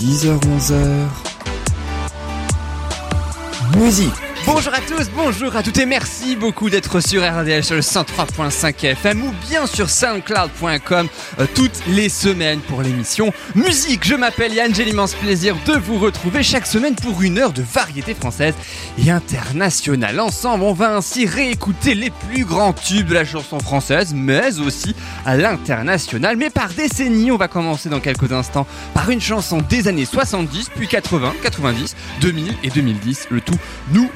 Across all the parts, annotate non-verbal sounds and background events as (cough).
10h-11h Musique Bonjour à tous, bonjour à toutes et merci beaucoup d'être sur RDL sur le 103.5 FM ou bien sur soundcloud.com euh, toutes les semaines pour l'émission Musique. Je m'appelle Yann, j'ai l'immense plaisir de vous retrouver chaque semaine pour une heure de variété française et internationale. Ensemble, on va ainsi réécouter les plus grands tubes de la chanson française, mais aussi à l'international. Mais par décennie, on va commencer dans quelques instants par une chanson des années 70, puis 80, 90, 2000 et 2010. Le tout nous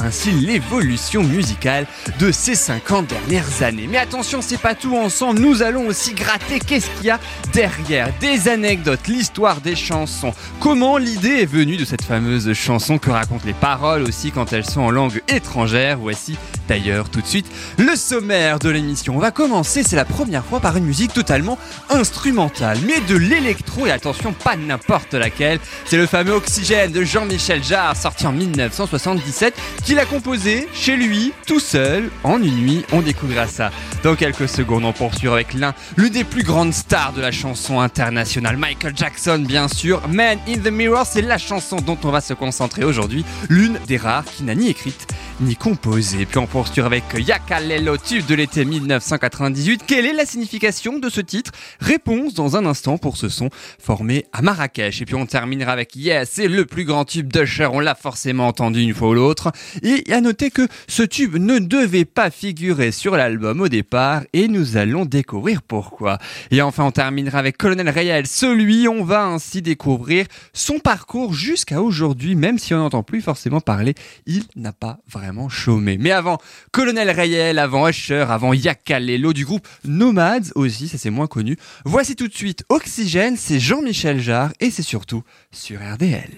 ainsi l'évolution musicale de ces 50 dernières années. Mais attention, c'est pas tout ensemble, nous allons aussi gratter qu'est-ce qu'il y a derrière, des anecdotes, l'histoire des chansons, comment l'idée est venue de cette fameuse chanson que racontent les paroles aussi quand elles sont en langue étrangère? Voici d'ailleurs tout de suite le sommaire de l'émission. On va commencer, c'est la première fois par une musique totalement instrumentale, mais de l'électro et attention, pas n'importe laquelle. C'est le fameux Oxygène de Jean-Michel Jarre sorti en 1977 qu'il a composé chez lui, tout seul, en une nuit. On découvrira ça dans quelques secondes. On poursuit avec l'un, l'une des plus grandes stars de la chanson internationale, Michael Jackson, bien sûr. Man in the Mirror, c'est la chanson dont on va se concentrer aujourd'hui, l'une des rares qui n'a ni écrite ni composé. Puis on poursuit avec Yakalelo, tube de l'été 1998. Quelle est la signification de ce titre? Réponse dans un instant pour ce son formé à Marrakech. Et puis on terminera avec Yes, c'est le plus grand tube d'Usher. On l'a forcément entendu une fois ou l'autre. Et à noter que ce tube ne devait pas figurer sur l'album au départ et nous allons découvrir pourquoi. Et enfin on terminera avec Colonel Rayel. Celui, on va ainsi découvrir son parcours jusqu'à aujourd'hui, même si on n'entend plus forcément parler, il n'a pas vraiment chômé. Mais avant Colonel Rayel, avant Usher, avant Yakalelo du groupe Nomads aussi, ça c'est moins connu. Voici tout de suite Oxygène, c'est Jean-Michel Jarre et c'est surtout sur RDL.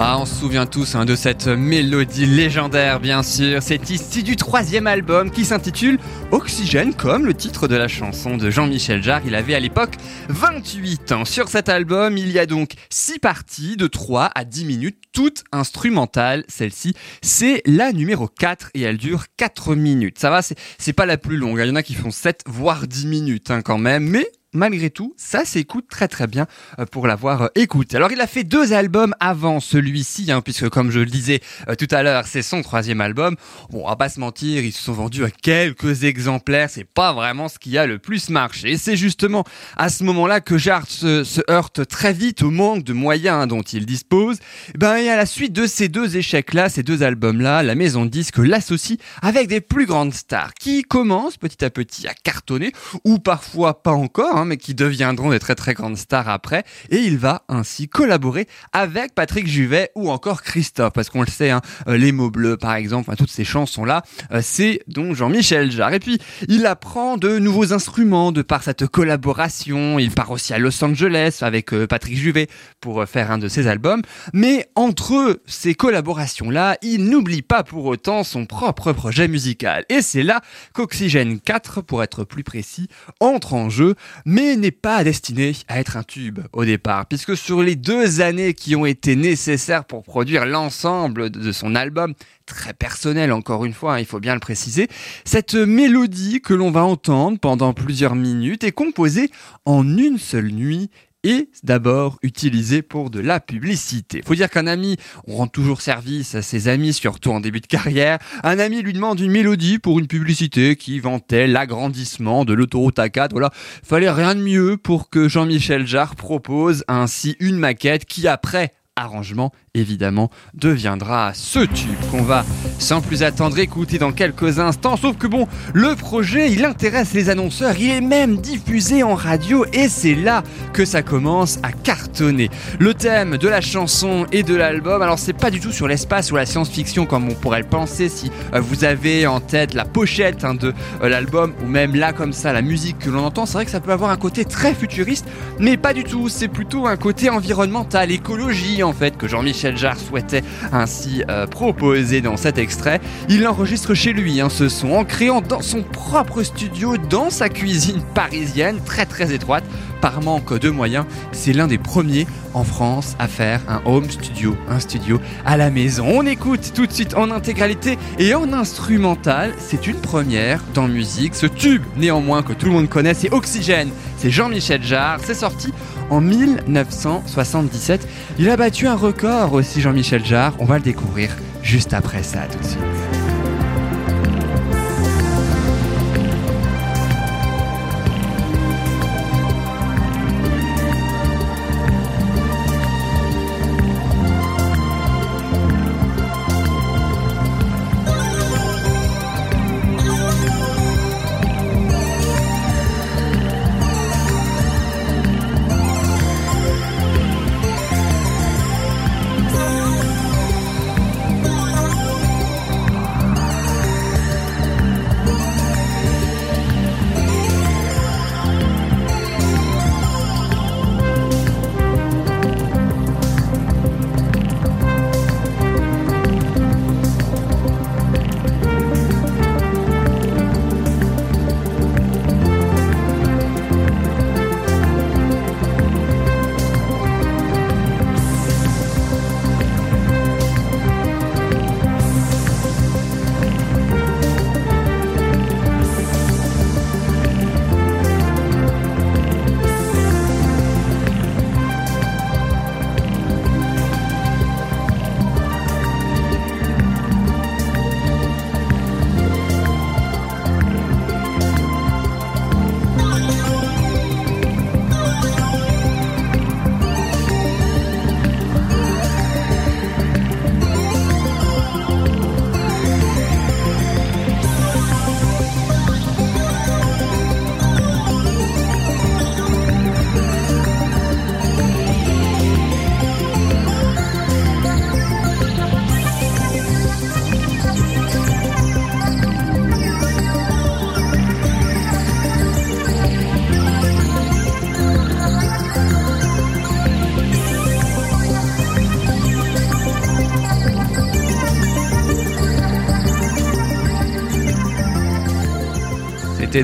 Ah, on se souvient tous hein, de cette mélodie légendaire, bien sûr. C'est ici du troisième album qui s'intitule Oxygène, comme le titre de la chanson de Jean-Michel Jarre. Il avait à l'époque 28 ans. Sur cet album, il y a donc 6 parties de 3 à 10 minutes, toutes instrumentales. Celle-ci, c'est la numéro 4 et elle dure 4 minutes. Ça va, c'est pas la plus longue. Il y en a qui font 7 voire 10 minutes hein, quand même, mais malgré tout, ça s'écoute très très bien euh, pour l'avoir euh, écouté. Alors il a fait deux albums avant celui-ci, hein, puisque comme je le disais euh, tout à l'heure, c'est son troisième album. Bon, on va pas se mentir, ils se sont vendus à quelques exemplaires, c'est pas vraiment ce qui a le plus marché. Et c'est justement à ce moment-là que Jarre se, heurte très vite au manque de moyens dont il dispose. Et ben, et à la suite de ces deux échecs-là, ces deux albums-là, la maison de disques l'associe avec des plus grandes stars qui commencent petit à petit à cartonner, ou parfois pas encore, hein, mais qui deviendront des très très grandes stars après. Et il va ainsi collaborer avec Patrick Juvet ou encore Christophe, parce qu'on le sait, hein, les mots bleus par exemple, toutes ces chansons-là, c'est donc Jean-Michel Jarre. Et puis il apprend de nouveaux instruments de par cette collaboration. Il part aussi à Los Angeles avec Patrick Juvet pour faire un de ses albums. Mais entre ces collaborations-là, il n'oublie pas pour autant son propre projet musical. Et c'est là qu'Oxygène 4, pour être plus précis, entre en jeu mais n'est pas destiné à être un tube au départ, puisque sur les deux années qui ont été nécessaires pour produire l'ensemble de son album, très personnel encore une fois, hein, il faut bien le préciser, cette mélodie que l'on va entendre pendant plusieurs minutes est composée en une seule nuit et d'abord utilisé pour de la publicité. Faut dire qu'un ami, on rend toujours service à ses amis, surtout en début de carrière. Un ami lui demande une mélodie pour une publicité qui vantait l'agrandissement de l'autoroute A4. Voilà, fallait rien de mieux pour que Jean-Michel Jarre propose ainsi une maquette qui après arrangement évidemment deviendra ce tube qu'on va sans plus attendre écouter dans quelques instants. Sauf que bon, le projet il intéresse les annonceurs, il est même diffusé en radio et c'est là que ça commence à cartonner. Le thème de la chanson et de l'album, alors c'est pas du tout sur l'espace ou la science-fiction comme on pourrait le penser si euh, vous avez en tête la pochette hein, de euh, l'album ou même là comme ça la musique que l'on entend, c'est vrai que ça peut avoir un côté très futuriste, mais pas du tout, c'est plutôt un côté environnemental, écologie en fait que Jean-Michel Souhaitait ainsi euh, proposer dans cet extrait. Il enregistre chez lui hein, ce son en créant dans son propre studio, dans sa cuisine parisienne, très très étroite. Par manque de moyens, c'est l'un des premiers en France à faire un home studio, un studio à la maison. On écoute tout de suite en intégralité et en instrumental. C'est une première dans musique. Ce tube, néanmoins, que tout le monde connaît, c'est Oxygène. C'est Jean-Michel Jarre. C'est sorti en 1977. Il a battu un record aussi, Jean-Michel Jarre. On va le découvrir juste après ça, tout de suite.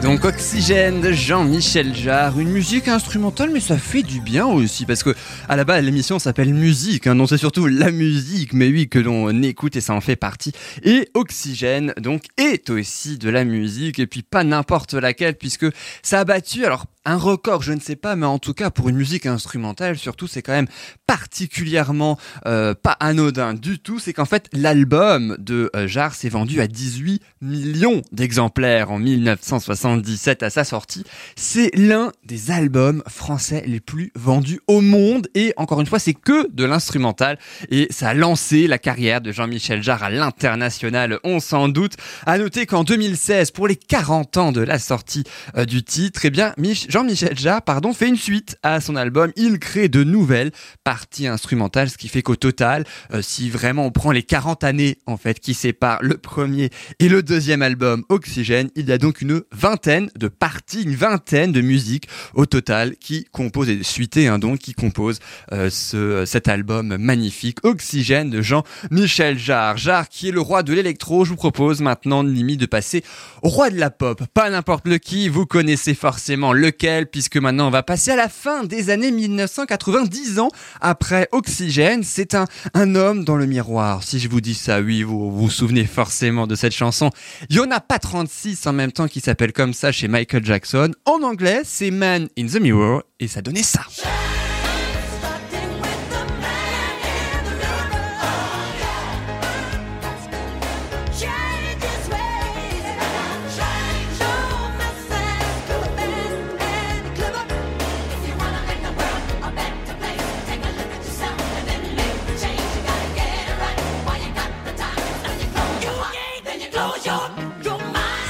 Donc Oxygène de Jean-Michel Jarre, une musique instrumentale mais ça fait du bien aussi parce que à la base l'émission s'appelle musique, hein, non c'est surtout la musique mais oui que l'on écoute et ça en fait partie. Et Oxygène donc est aussi de la musique. Et puis pas n'importe laquelle puisque ça a battu alors un record, je ne sais pas, mais en tout cas pour une musique instrumentale, surtout, c'est quand même particulièrement euh, pas anodin du tout. C'est qu'en fait, l'album de euh, Jarre s'est vendu à 18 millions d'exemplaires en 1977 à sa sortie. C'est l'un des albums français les plus vendus au monde et encore une fois, c'est que de l'instrumental et ça a lancé la carrière de Jean-Michel Jarre à l'international, on s'en doute. À noter qu'en 2016, pour les 40 ans de la sortie euh, du titre, eh bien, Mich Jean-Michel Jarre pardon, fait une suite à son album. Il crée de nouvelles parties instrumentales, ce qui fait qu'au total, euh, si vraiment on prend les 40 années en fait qui séparent le premier et le deuxième album Oxygène, il y a donc une vingtaine de parties, une vingtaine de musiques au total qui composent et suité hein, donc qui composent euh, ce, cet album magnifique Oxygène de Jean-Michel Jarre. Jarre qui est le roi de l'électro. Je vous propose maintenant limite de passer au roi de la pop. Pas n'importe le qui, vous connaissez forcément lequel puisque maintenant on va passer à la fin des années 1990 ans après Oxygène. C'est un, un homme dans le miroir. Si je vous dis ça, oui, vous vous, souvenez forcément de cette chanson. Il y en a pas 36 en même temps qui s'appelle comme ça chez Michael Jackson. En anglais, c'est Man in the Mirror et ça donnait ça.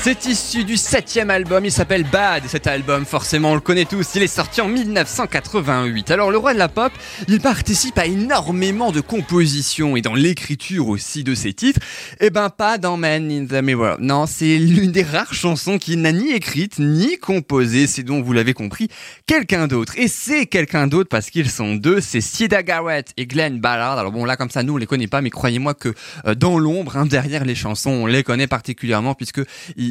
C'est issu du septième album, il s'appelle Bad, cet album, forcément on le connaît tous, il est sorti en 1988. Alors le roi de la pop, il participe à énormément de compositions et dans l'écriture aussi de ses titres, eh ben pas dans Man in the Mirror, non c'est l'une des rares chansons qu'il n'a ni écrite ni composée, c'est donc vous l'avez compris, quelqu'un d'autre. Et c'est quelqu'un d'autre parce qu'ils sont deux, c'est Sida Garrett et Glenn Ballard. Alors bon là comme ça nous on les connaît pas, mais croyez-moi que euh, dans l'ombre, hein, derrière les chansons, on les connaît particulièrement puisque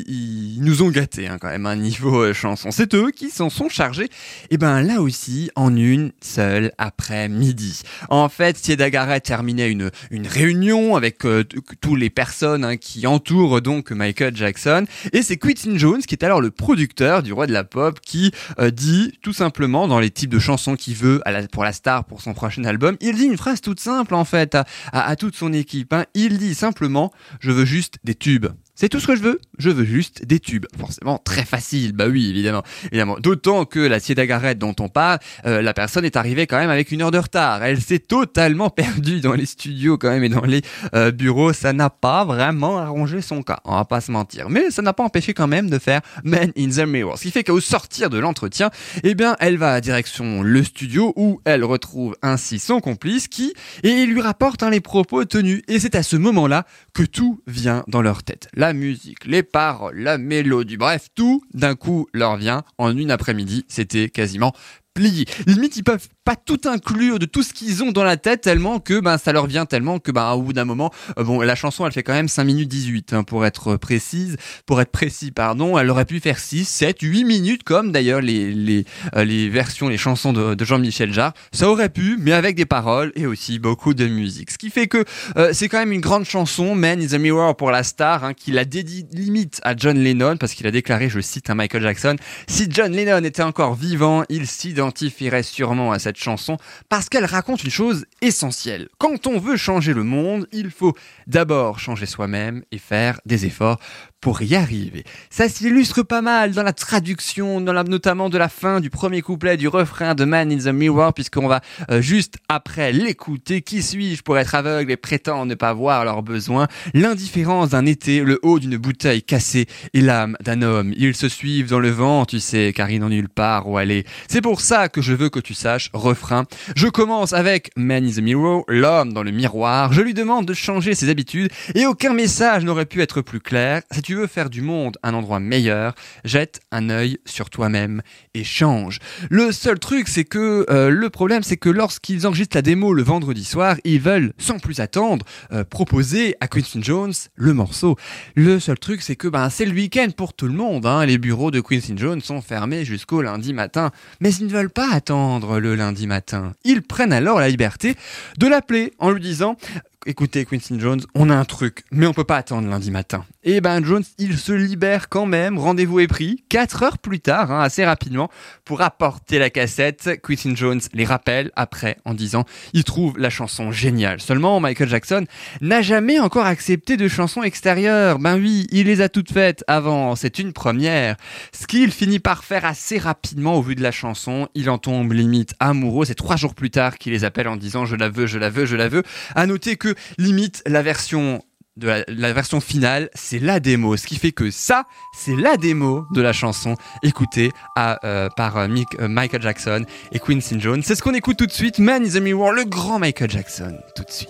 nous ont gâtés hein, quand même un niveau euh, chanson. C'est eux qui s'en sont chargés. Et ben là aussi en une seule après-midi. En fait, Sieda Garrett terminait une une réunion avec euh, tous les personnes hein, qui entourent donc Michael Jackson et c'est Quentin Jones qui est alors le producteur du roi de la pop qui euh, dit tout simplement dans les types de chansons qu'il veut pour la star pour son prochain album, il dit une phrase toute simple en fait à, toute son équipe. Hein. Il dit simplement je veux juste des tubes. C'est tout ce que je veux, je veux juste des tubes. Forcément très facile, bah oui évidemment. évidemment. D'autant que la Garrett dont on parle, euh, la personne est arrivée quand même avec une heure de retard. Elle s'est totalement (laughs) perdue dans les studios quand même et dans les euh, bureaux. Ça n'a pas vraiment arrangé son cas, on va pas se mentir. Mais ça n'a pas empêché quand même de faire Man in the Mirror. Ce qui fait qu'au sortir de l'entretien, eh bien elle va à direction le studio où elle retrouve ainsi son complice qui et lui rapporte hein, les propos tenus. Et c'est à ce moment-là que tout vient dans leur tête la musique, les paroles, la mélodie, bref, tout d'un coup leur vient en une après-midi. C'était quasiment plié. Limite, ils peuvent pas tout inclure de tout ce qu'ils ont dans la tête tellement que ben ça leur vient tellement que ben au bout d'un moment euh, bon la chanson elle fait quand même 5 minutes 18 hein, pour être précise pour être précis pardon. Elle aurait pu faire 6 7 8 minutes comme d'ailleurs les les euh, les versions les chansons de, Jean-Michel Jarre. Ça aurait pu mais avec des paroles et aussi beaucoup de musique. Ce qui fait que euh, c'est quand même une grande chanson Man is a Mirror pour la star hein, qui la dédie limite à John Lennon parce qu'il a déclaré je cite un Michael Jackson si John Lennon était encore vivant il s'identifierait sûrement à cette chanson parce qu'elle raconte une chose essentielle. Quand on veut changer le monde, il faut d'abord changer soi-même et faire des efforts pour y arriver. Ça s'illustre pas mal dans la traduction, notamment de la fin du premier couplet du refrain de Man in the Mirror, puisqu'on va euh, juste après l'écouter. Qui suis-je pour être aveugle et prétendre ne pas voir leurs besoins? L'indifférence d'un été, le haut d'une bouteille cassée et l'âme d'un homme. Ils se suivent dans le vent, tu sais, car ils n'ont nulle part où aller. C'est pour ça que je veux que tu saches, refrain. Je commence avec Man in the Mirror, l'homme dans le miroir. Je lui demande de changer ses habitudes et aucun message n'aurait pu être plus clair. Si tu veux faire du monde un endroit meilleur, jette un œil sur toi-même et change. Le seul truc, c'est que euh, le problème, c'est que lorsqu'ils enregistrent la démo le vendredi soir, ils veulent, sans plus attendre, euh, proposer à Quincy Jones le morceau. Le seul truc, c'est que ben, c'est le week-end pour tout le monde. Hein. Les bureaux de Quincy Jones sont fermés jusqu'au lundi matin. Mais ils ne veulent pas attendre le lundi matin. Ils prennent alors la liberté de l'appeler en lui disant écoutez Quincy Jones, on a un truc, mais on peut pas attendre lundi matin. Et ben Jones, il se libère quand même, rendez-vous est pris, 4 heures plus tard, hein, assez rapidement, pour apporter la cassette. Quincy Jones les rappelle après en disant, il trouve la chanson géniale. Seulement, Michael Jackson n'a jamais encore accepté de chansons extérieures. Ben oui, il les a toutes faites avant, c'est une première. Ce qu'il finit par faire assez rapidement au vu de la chanson, il en tombe limite amoureux. C'est trois jours plus tard qu'il les appelle en disant, je la veux, je la veux, je la veux. À noter que limite la version de la, version finale, c'est la démo. Ce qui fait que ça, c'est la démo de la chanson écoutée à, euh, par euh, euh, Michael Jackson et Quincy Jones. C'est ce qu'on écoute tout de suite. Man is the Mirror, le grand Michael Jackson. Tout de suite.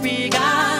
disregard a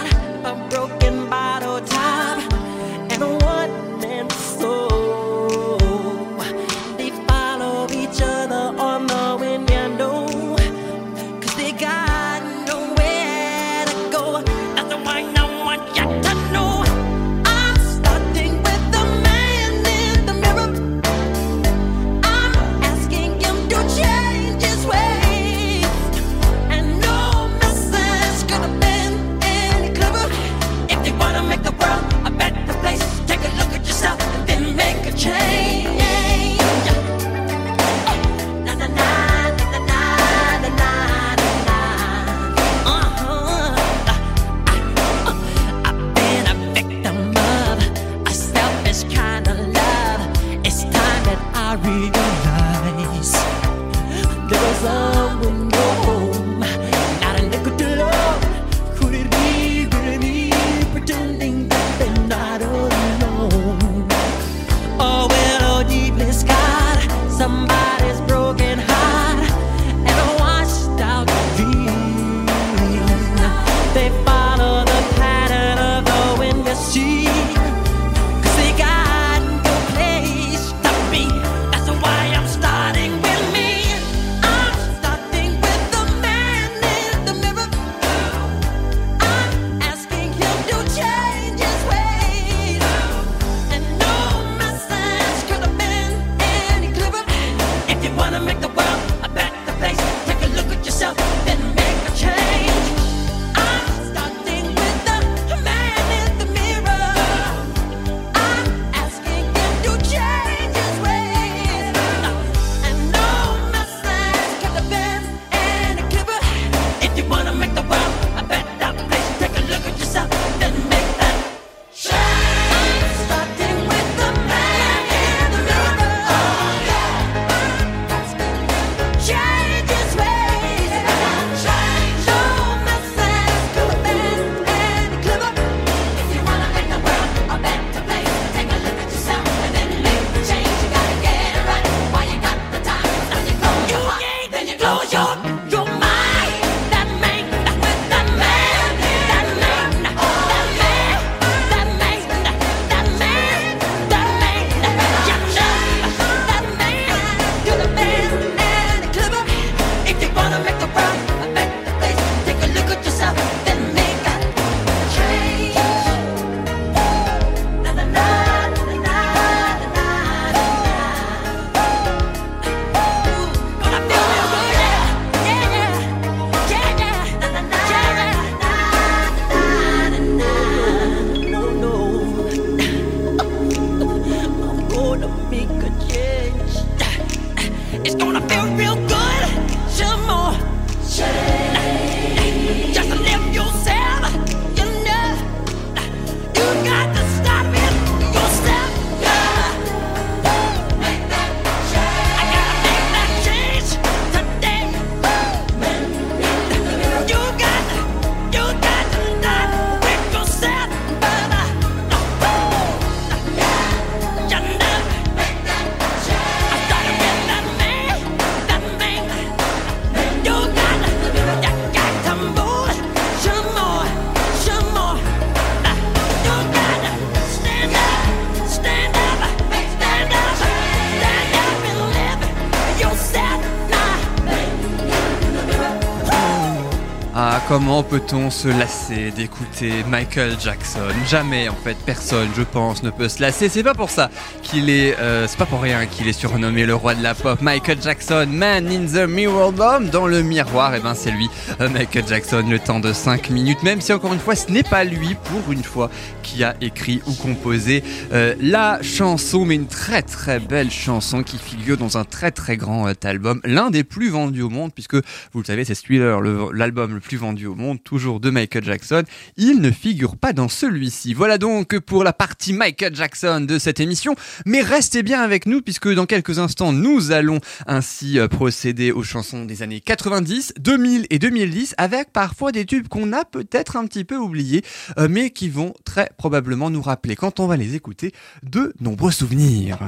comment peut-on se lasser d'écouter Michael Jackson? Jamais, en fait, personne, je pense, ne peut se lasser. C'est pas pour ça qu'il est, euh, c'est pas pour rien qu'il est surnommé le roi de la pop. Michael Jackson, Man in the Mirror Bomb, dans le miroir, et ben c'est lui, euh, Michael Jackson, le temps de 5 minutes. Même si encore une fois, ce n'est pas lui, pour une fois, qui a écrit ou composé euh, la chanson, mais une très très belle chanson qui figure dans un très très grand euh, album, l'un des plus vendus au monde, puisque vous le savez, c'est Thriller, le- l'album le plus vendu au monde, toujours de Michael Jackson. Il ne figure pas dans celui-ci. Voilà donc pour la partie Michael Jackson de cette émission. Mais restez bien avec nous puisque dans quelques instants, nous allons ainsi euh, procéder aux chansons des années 90, 2000 et 2010 avec parfois des tubes qu'on a peut-être un petit peu oubliés, euh, mais qui vont très probablement nous rappeler quand on va les écouter de nombreux souvenirs.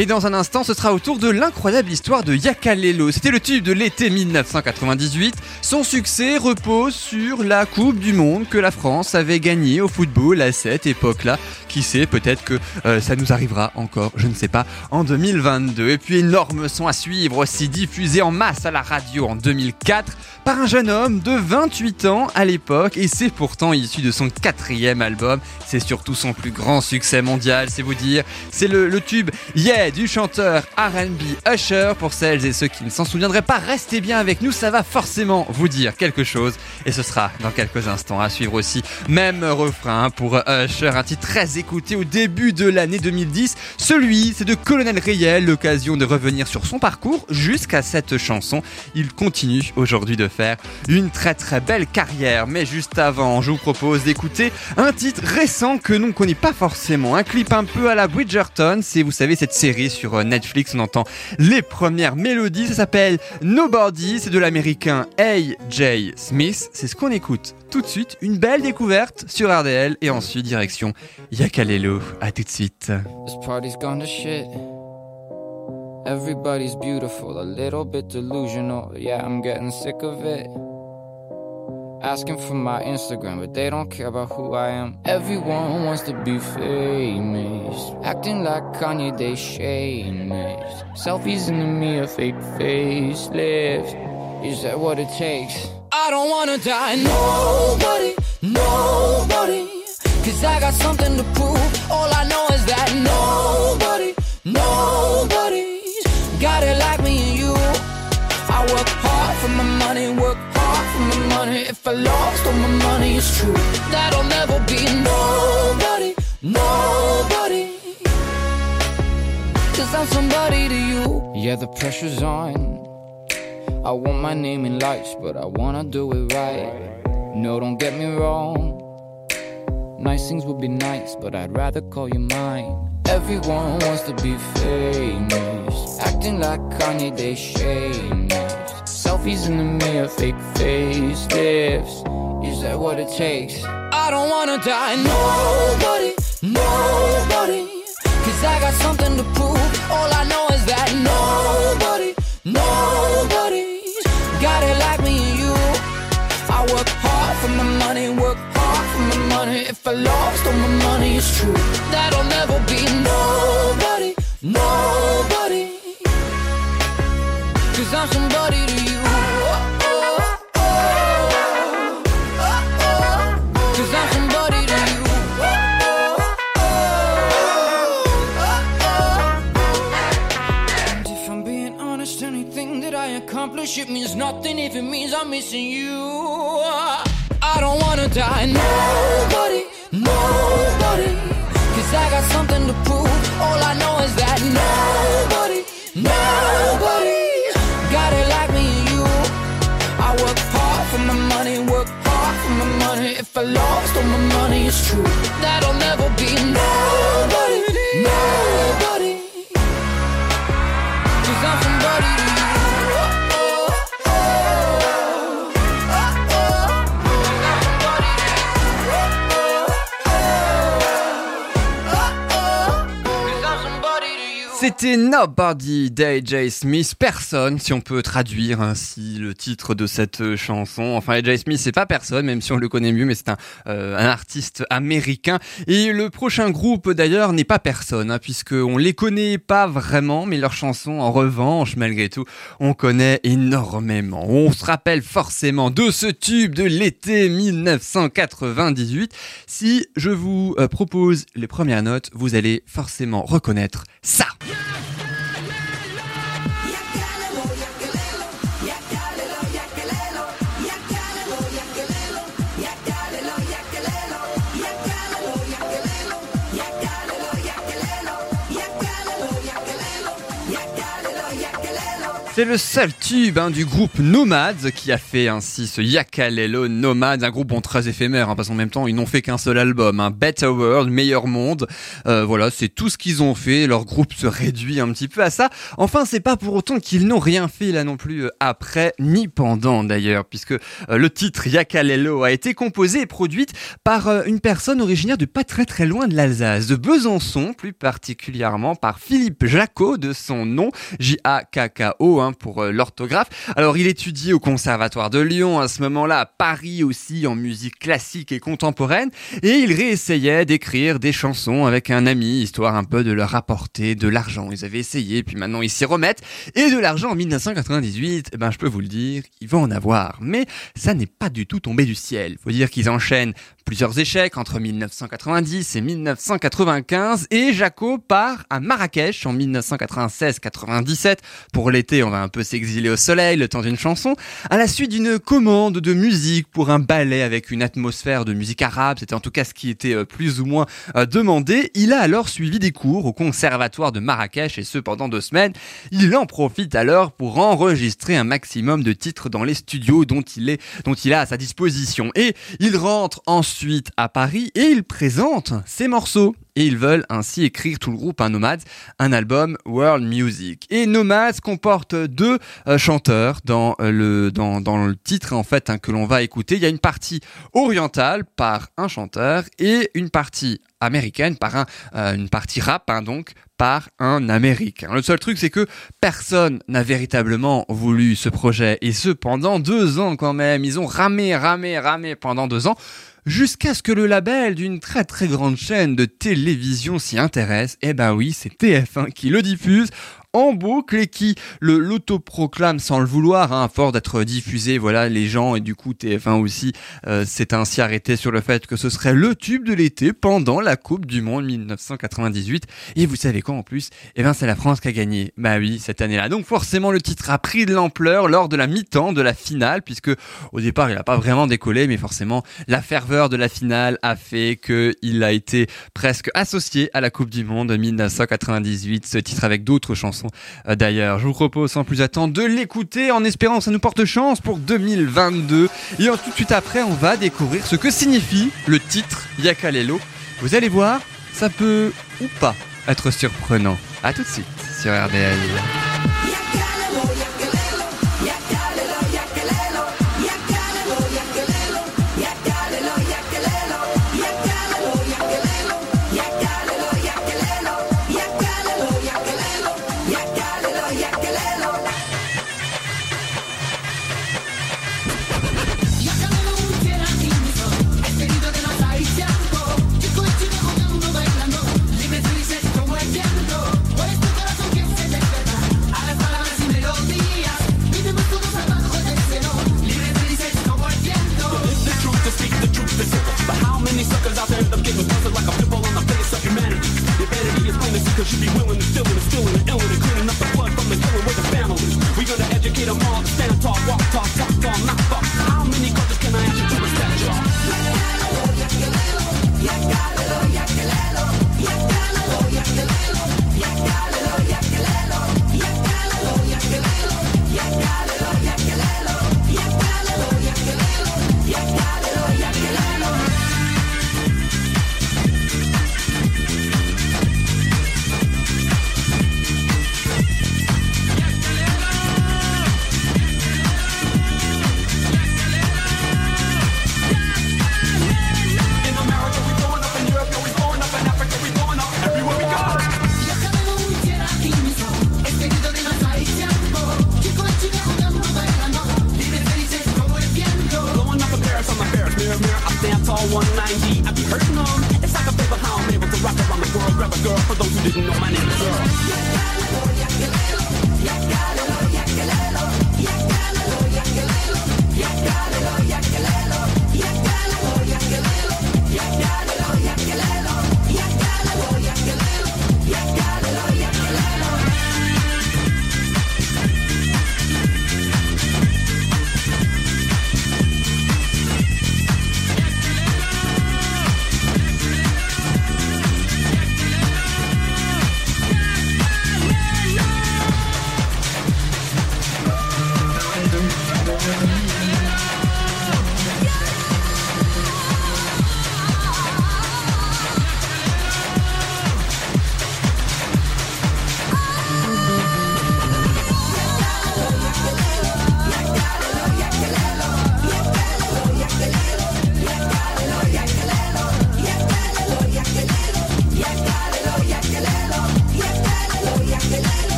Et dans un instant, ce sera au tour de l'incroyable histoire de Yakalelo. C'était le tube de l'été 1998. Son succès repose sur la Coupe du Monde que la France avait gagnée au football à cette époque-là. Qui sait, peut-être que euh, ça nous arrivera encore, je ne sais pas, en 2022. Et puis énorme son à suivre aussi diffusé en masse à la radio en 2004 par un jeune homme de 28 ans à l'époque et c'est pourtant issu de son quatrième album. C'est surtout son plus grand succès mondial, c'est vous dire. C'est le, le tube Yeah du chanteur R&B Usher. Pour celles et ceux qui ne s'en souviendraient pas, restez bien avec nous, ça va forcément vous dire quelque chose et ce sera dans quelques instants à suivre aussi. Même refrain pour Usher, un titre très écouté au début de l'année 2010. Celui, c'est de Colonel Riel, l'occasion de revenir sur son parcours jusqu'à cette chanson. Il continue aujourd'hui de faire une très très belle carrière. Mais juste avant, je vous propose d'écouter un titre récent que l'on ne connaît pas forcément. Un clip un peu à la Bridgerton, c'est vous savez cette série sur euh, Netflix. On entend les premières mélodies. Ça s'appelle Nobody. C'est de l'américain A.J. Smith. C'est ce qu'on écoute tout de suite. Une belle découverte sur RDL. Et ensuite, direction Yakalelo. À tout de suite. Everybody's beautiful, a little bit delusional. Yeah, I'm getting sick of it. Asking for my Instagram, but they don't care about who I am. Everyone wants to be famous. Acting like Kanye, they shameless. Selfies in the mirror, fake facelifts. Is that what it takes? I don't wanna die, nobody, nobody. Cause I got something to prove. All I know is that nobody, nobody's got it like me and you. I work hard for my money, work my money. If I lost all my money, it's true. That'll never be nobody, nobody. Cause I'm somebody to you. Yeah, the pressure's on. I want my name in lights, but I wanna do it right. No, don't get me wrong. Nice things would be nice, but I'd rather call you mine. Everyone wants to be famous. Acting like Kanye, they shameless. Selfies in the mirror, fake face. Is that what it takes? I don't wanna die, nobody, nobody. Cause I got something to prove. All I know is that nobody, nobody's got it like me and you. I work hard for my money, work hard for my money. If I lost all my money, it's true. That'll never be nobody, nobody. Cause I'm somebody to it means nothing if it means I'm missing you. I don't wanna die, nobody, nobody. Cause I got something to prove. All I know is that nobody, nobody's got it like me and you. I work hard for my money, work hard for my money. If I lost all my money, it's true. C'était Nobody d'AJ Smith, personne si on peut traduire ainsi le titre de cette chanson. Enfin AJ Smith c'est pas personne même si on le connaît mieux mais c'est un, euh, un artiste américain. Et le prochain groupe d'ailleurs n'est pas personne hein, puisque on les connaît pas vraiment mais leurs chansons en revanche malgré tout on connaît énormément. On se rappelle forcément de ce tube de l'été 1998. Si je vous euh, propose les premières notes vous allez forcément reconnaître ça. Yes! C'est le seul tube hein, du groupe Nomads qui a fait ainsi ce Yakalelo Nomads, un groupe très éphémère, hein, parce qu'en même temps ils n'ont fait qu'un seul album, hein, Better World, Meilleur Monde. Euh, voilà, c'est tout ce qu'ils ont fait. Leur groupe se réduit un petit peu à ça. Enfin, c'est pas pour autant qu'ils n'ont rien fait là non plus euh, après ni pendant d'ailleurs, puisque euh, le titre Yakalelo a été composé et produite par une personne originaire de pas très très loin de l'Alsace, de Besançon plus particulièrement par Philippe Jacot de son nom, J-A-K-K-O hein, pour euh, l'orthographe. Alors il étudie au Conservatoire de Lyon à ce moment-là, à Paris aussi en musique classique et contemporaine, et il réessayait d'écrire des chansons avec un ami, histoire un peu de leur apporter de l'argent. Ils avaient essayé, puis maintenant ils s'y remettent, et de l'argent en 1998, eh ben je peux vous le dire, ils vont en avoir. Mais ça n'est pas du tout tombé du ciel. Faut dire qu'ils enchaînent plusieurs échecs entre 1990 et 1995 et Jaco part à Marrakech en 1996-97 pour l'été on va un peu s'exiler au soleil le temps d'une chanson à la suite d'une commande de musique pour un ballet avec une atmosphère de musique arabe. C'était en tout cas ce qui était euh, plus ou moins euh, demandé. Il a alors suivi des cours au conservatoire de Marrakech et ce pendant deux semaines il en profite alors pour enregistrer un maximum de titres dans les studios dont il est dont il a à sa disposition. Et il rentre ensuite à Paris et il présente ses morceaux. Et ils veulent ainsi écrire tout le groupe, un Nomads, un album World Music. Et Nomads comporte deux euh, chanteurs dans euh, le dans, le titre en fait hein, que l'on va écouter. Il y a une partie orientale par un chanteur et une partie américaine par un euh, une partie rap hein, donc par un américain. Le seul truc c'est que personne n'a véritablement voulu ce projet et ce pendant deux ans quand même. Ils ont ramé, ramé, ramé pendant deux ans jusqu'à ce que le label d'une très très grande chaîne de télévision s'y intéresse. Eh ben oui, c'est TF1 qui le diffuse en boucle et qui le l'autoproclame sans le vouloir, hein, à force d'être diffusé, voilà, les gens et du coup TF1 aussi euh, s'est ainsi arrêté sur le fait que ce serait le tube de l'été pendant la Coupe du Monde 1998. Et vous savez quoi en plus? Eh ben c'est la France qui a gagné. Bah oui, cette année-là. Donc forcément le titre a pris de l'ampleur lors de la mi-temps de la finale, puisque au départ il a pas vraiment décollé, mais forcément la ferveur de la finale a fait que il a été presque associé à la Coupe du Monde 1998. Ce titre avec d'autres chansons euh, d'ailleurs. Je vous propose sans plus attendre de l'écouter en espérant que ça nous porte chance pour 2022. Et tout de suite après, on va découvrir ce que signifie le titre Yakalelo. Vous allez voir, ça peut ou pas être surprenant. À tout de suite sur RDL.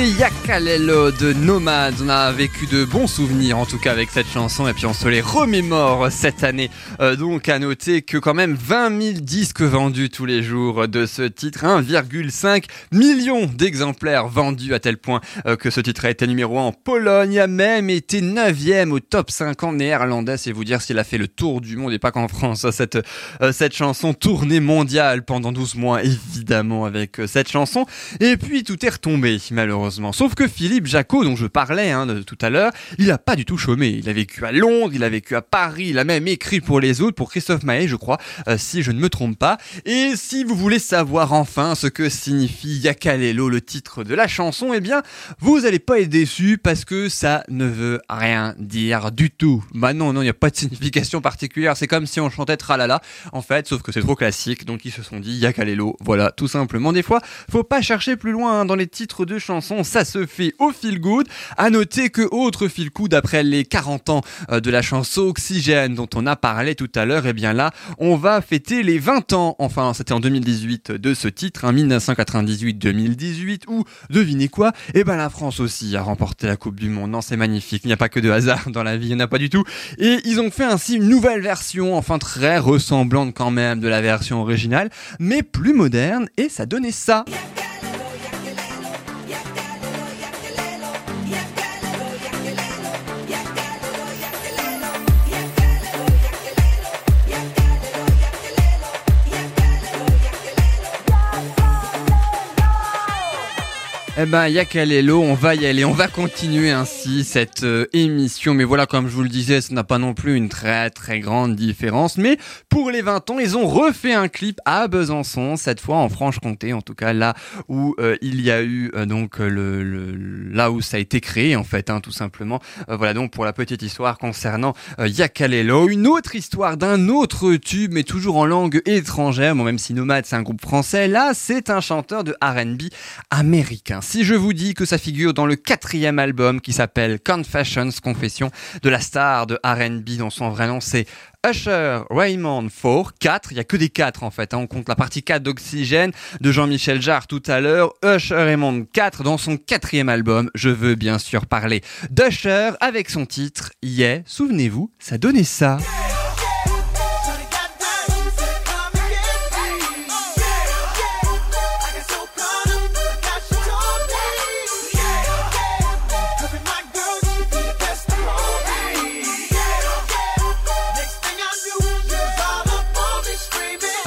C'était Yakalelo de Nomads. On a vécu de bons souvenirs, en tout cas, avec cette chanson, et puis on se les remémore cette année. Euh, donc, à noter que quand même 20 000 disques vendus tous les jours de ce titre, 1,5 million d'exemplaires vendus à tel point euh, que ce titre a été numéro 1 en Pologne, a même été 9e au top 50 néerlandais. C'est vous dire s'il a fait le tour du monde et pas qu'en France. Cette, euh, cette chanson tournée mondiale pendant 12 mois, évidemment, avec cette chanson. Et puis tout est retombé. malheureusement. Sauf que Philippe Jacot, dont je parlais hein, tout à l'heure, il a pas du tout chômé. Il a vécu à Londres, il a vécu à Paris, il a même écrit pour les autres, pour Christophe Maé, je crois, euh, si je ne me trompe pas. Et si vous voulez savoir enfin ce que signifie Yakalelo, le titre de la chanson, eh bien, vous allez pas être déçus parce que ça ne veut rien dire du tout. Bah non, non, il n'y a pas de signification particulière. C'est comme si on chantait Tralala, en fait, sauf que c'est trop classique. Donc ils se sont dit Yakalelo, voilà, tout simplement. Des fois, faut pas chercher plus loin hein, dans les titres de chansons, ça se fait au feel good. À noter que autre feel good après les 40 ans euh, de la chanson Oxygène dont on a parlé tout à l'heure, et bien là, on va fêter les 20 ans, enfin c'était en 2018 de ce titre, hein, 1998-2018, où, devinez quoi, et ben la France aussi a remporté la Coupe du Monde. Non, c'est magnifique, il n'y a pas que de hasard dans la vie, il n'y en a pas du tout. Et ils ont fait ainsi une nouvelle version, enfin très ressemblante quand même de la version originale, mais plus moderne, et ça donnait ça. Eh ben, Yakalelo, on va y aller, on va continuer ainsi cette euh, émission. Mais voilà, comme je vous le disais, ce n'a pas non plus une très très grande différence. Mais pour les 20 ans, ils ont refait un clip à Besançon, cette fois en Franche-Comté, en tout cas là où euh, il y a eu euh, donc là où ça a été créé en fait, hein, tout simplement. Voilà donc pour la petite histoire concernant Yakalelo, une autre histoire d'un autre tube, mais toujours en langue étrangère. Bon, même si Nomad c'est un groupe français, là c'est un chanteur de R&B américain. Si je vous dis que ça figure dans le quatrième album qui s'appelle Confessions, Confession de la star de R&B dont son vrai nom c'est Usher Raymond 4, 4, il y a que des 4 en fait, hein. on compte la partie 4 d'Oxygène de Jean-Michel Jarre tout à l'heure, Usher Raymond 4 dans son quatrième album, je veux bien sûr parler d'Usher avec son titre Yeah, souvenez-vous, ça donnait ça.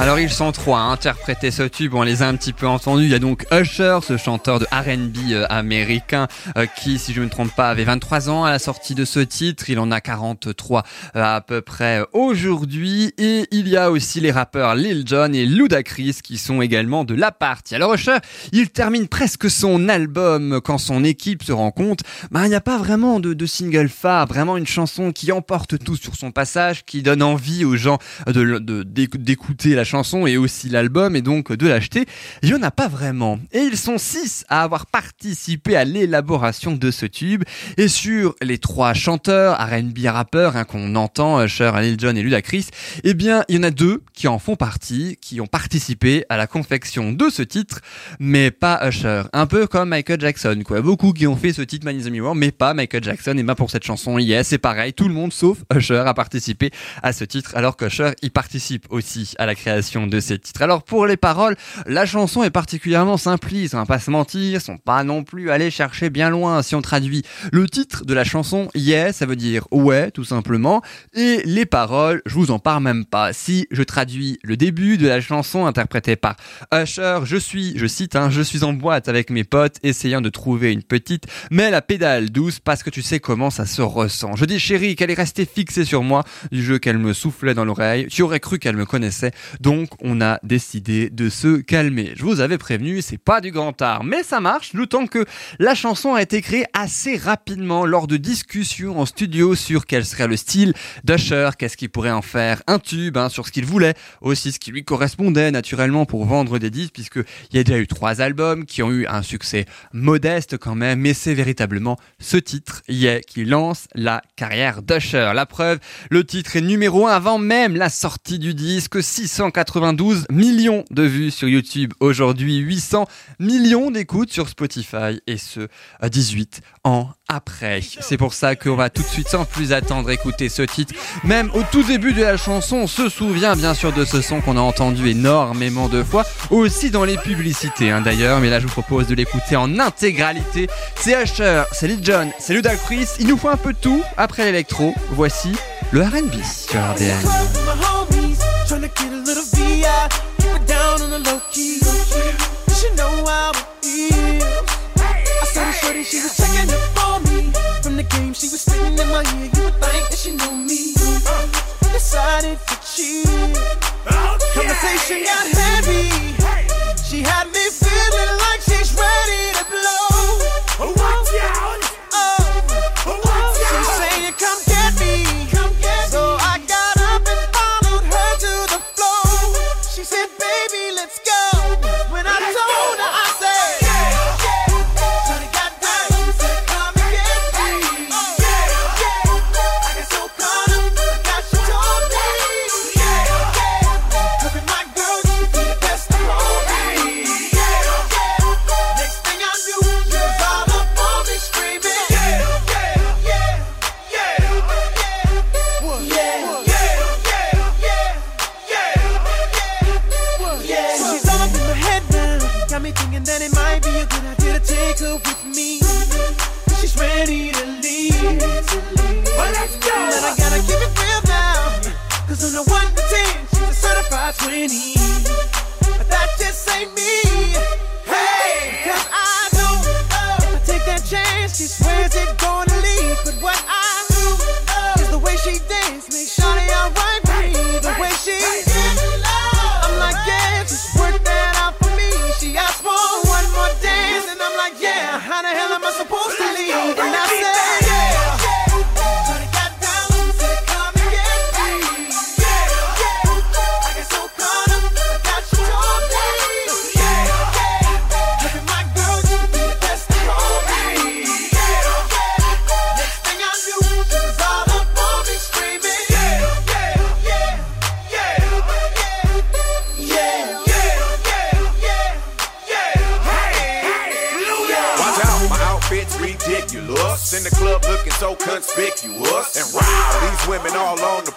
Alors ils sont trois à interpréter ce tube, on les a un petit peu entendus. Il y a donc Usher, ce chanteur de R&B euh, américain euh, qui, si je ne me trompe pas, avait 23 ans à la sortie de ce titre. Il en a 43 euh, à peu près aujourd'hui. Et il y a aussi les rappeurs Lil Jon et Ludacris qui sont également de la partie. Alors Usher, il termine presque son album quand son équipe se rend compte, bah, il n'y a pas vraiment de, single phare, vraiment une chanson qui emporte tout sur son passage, qui donne envie aux gens de, de- d'écouter la chanson et aussi l'album et donc de l'acheter. Il n'y en a pas vraiment. Et ils sont six à avoir participé à l'élaboration de ce tube. Et sur les trois chanteurs, R&B rappeurs hein, qu'on entend, Usher, Lil Jon et Ludacris, eh bien, il y en a deux qui en font partie, qui ont participé à la confection de ce titre, mais pas Usher. Un peu comme Michael Jackson, quoi. Beaucoup qui ont fait ce titre Man in the Mirror, mais pas Michael Jackson. Et ben pour cette chanson, yes, c'est pareil. Tout le monde sauf Usher a participé à ce titre, alors qu'Usher, il participe aussi à la création de ces titres. Alors pour les paroles, la chanson est particulièrement simpliste, on va pas se mentir, sont pas non plus allés chercher bien loin. Si on traduit le titre de la chanson, yeah, ça veut dire ouais, tout simplement. Et les paroles, je vous en parle même pas. Si je traduis le début de la chanson interprétée par Usher, je suis, je cite, hein, je suis en boîte avec mes potes essayant de trouver une petite, mais la pédale douce parce que tu sais comment ça se ressent. Je dis chérie qu'elle est restée fixée sur moi du jeu qu'elle me soufflait dans l'oreille. Tu aurais cru qu'elle me connaissait. Donc on a décidé de se calmer. Je vous avais prévenu, c'est pas du grand art, mais ça marche, d'autant que la chanson a été créée assez rapidement lors de discussions en studio sur quel serait le style d'Usher, qu'est-ce qu'il pourrait en faire un tube, hein, sur ce qu'il voulait, aussi ce qui lui correspondait naturellement pour vendre des disques, puisque il y a déjà eu trois albums qui ont eu un succès modeste quand même, mais c'est véritablement ce titre, qui lance la carrière d'Usher. La preuve, le titre est numéro 1 avant même la sortie du disque, 692 millions de vues sur YouTube aujourd'hui, 800 millions d'écoutes sur Spotify, et ce, à 18 ans après. C'est pour ça qu'on va tout de suite, sans plus attendre, écouter ce titre. Même au tout début de la chanson, on se souvient bien sûr de ce son qu'on a entendu énormément de fois, aussi dans les publicités hein, d'ailleurs, mais là je vous propose de l'écouter en intégralité. C'est Usher, c'est Lil Jon, c'est Ludacris, il nous faut un peu tout après l'électro. Voici le R&B sur RDN. trying to get a little VI. Keep it down on the low key. You should know how it is. I saw this shorty, she was checking up for me. From the game, she was spitting in my ear. You would think that she knew me. I decided to cheat. Conversation got heavy. She had me feeling like she's ready.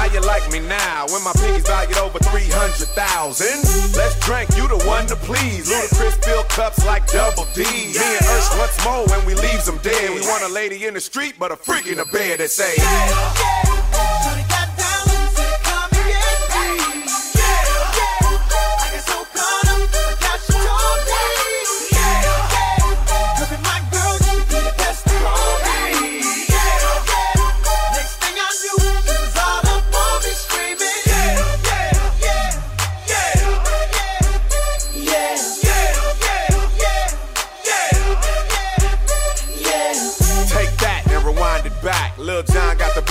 How you like me now when my pinky's valued over 300,000? Let's drink, you the one to please. Ludacris fill cups like double D. Me and Ursh once more when we leaves them dead. We want a lady in the street, but a freak in the bed that say,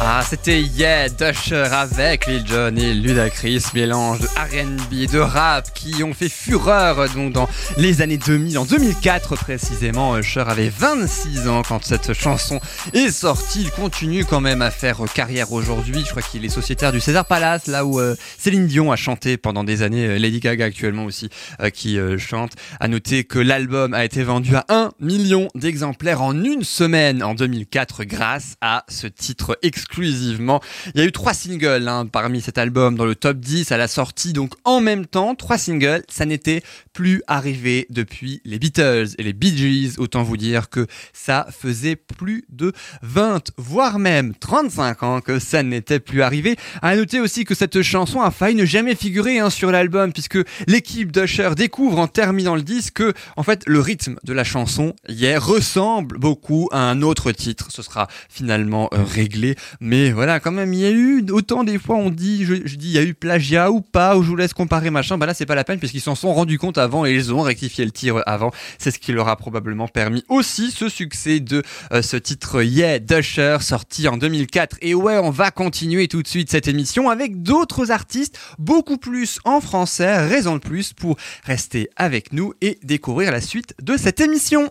Ah, c'était Yeah d'Usher avec Lil Jon et Ludacris, mélange de R&B de rap qui ont fait fureur donc dans les années 2000, en 2004 précisément. Usher avait 26 ans quand cette chanson est sortie. Il continue quand même à faire carrière aujourd'hui. Je crois qu'il est sociétaire du César Palace, là où euh, Céline Dion a chanté pendant des années. Euh, Lady Gaga actuellement aussi euh, qui chante. À noter que l'album a été vendu à 1 million d'exemplaires en une semaine en 2004 grâce à ce titre exclusivement. Il y a eu trois singles hein, parmi cet album dans le top 10 à la sortie, donc en même temps, trois singles, ça n'était plus arrivé depuis les Beatles et les Bee Gees, autant vous dire que ça faisait plus de 20, voire même 35 ans que ça n'était plus arrivé. À noter aussi que cette chanson a failli ne jamais figurer hein, sur l'album, puisque l'équipe d'Usher découvre en terminant le disque que, en fait, le rythme de la chanson hier ressemble beaucoup à un autre titre. Ce sera finalement euh, réglé, mais voilà, quand même, il y a eu autant des fois on dit, je, dis, il y a eu plagiat ou pas, ou je vous laisse comparer machin. Bah là, c'est pas la peine puisqu'ils s'en sont rendus compte avant et ils ont rectifié le tir avant. C'est ce qui leur a probablement permis aussi ce succès de euh, ce titre Yeah d'Usher sorti en 2004. Et ouais, on va continuer tout de suite cette émission avec d'autres artistes beaucoup plus en français, raison de plus pour rester avec nous et découvrir la suite de cette émission.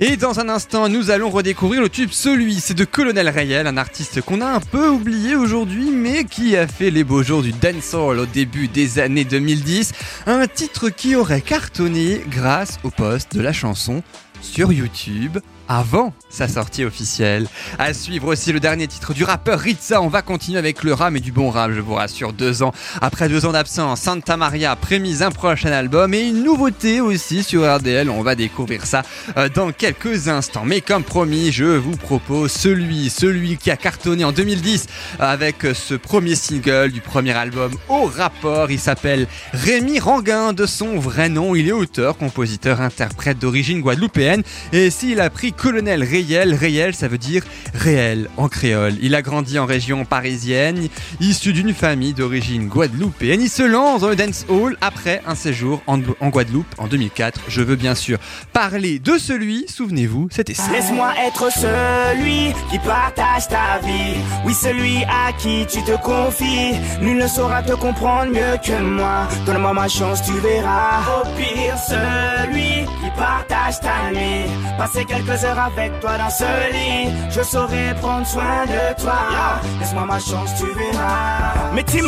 Et dans un instant, nous allons redécouvrir le tube Celui, c'est de Colonel Rayel, un artiste qu'on a un peu oublié aujourd'hui, mais qui a fait les beaux jours du dancehall au début des années 2010. Un titre qui aurait cartonné grâce au post de la chanson sur YouTube. Avant sa sortie officielle. À suivre aussi le dernier titre du rappeur Ritza. On va continuer avec le rap et du bon rap, je vous rassure. Deux ans après deux ans d'absence, Santa Maria prémise un prochain album et une nouveauté aussi sur RDL. On va découvrir ça euh, dans quelques instants. Mais comme promis, je vous propose celui, celui qui a cartonné en 2010 avec ce premier single du premier album au rapport. Il s'appelle Rémi Ranguin de son vrai nom. Il est auteur, compositeur, interprète d'origine guadeloupéenne. Et s'il a pris colonel réel, réel ça veut dire réel en créole. Il a grandi en région parisienne, issu d'une famille d'origine guadeloupéenne. Il se lance dans le dance hall après un séjour en, Guadeloupe en 2004. Je veux bien sûr parler de celui, souvenez-vous, c'était ça. Laisse-moi être celui qui partage ta vie. Oui, celui à qui tu te confies. Nul ne saura te comprendre mieux que moi. Donne-moi ma chance, tu verras. Au pire, celui qui partage ta nuit.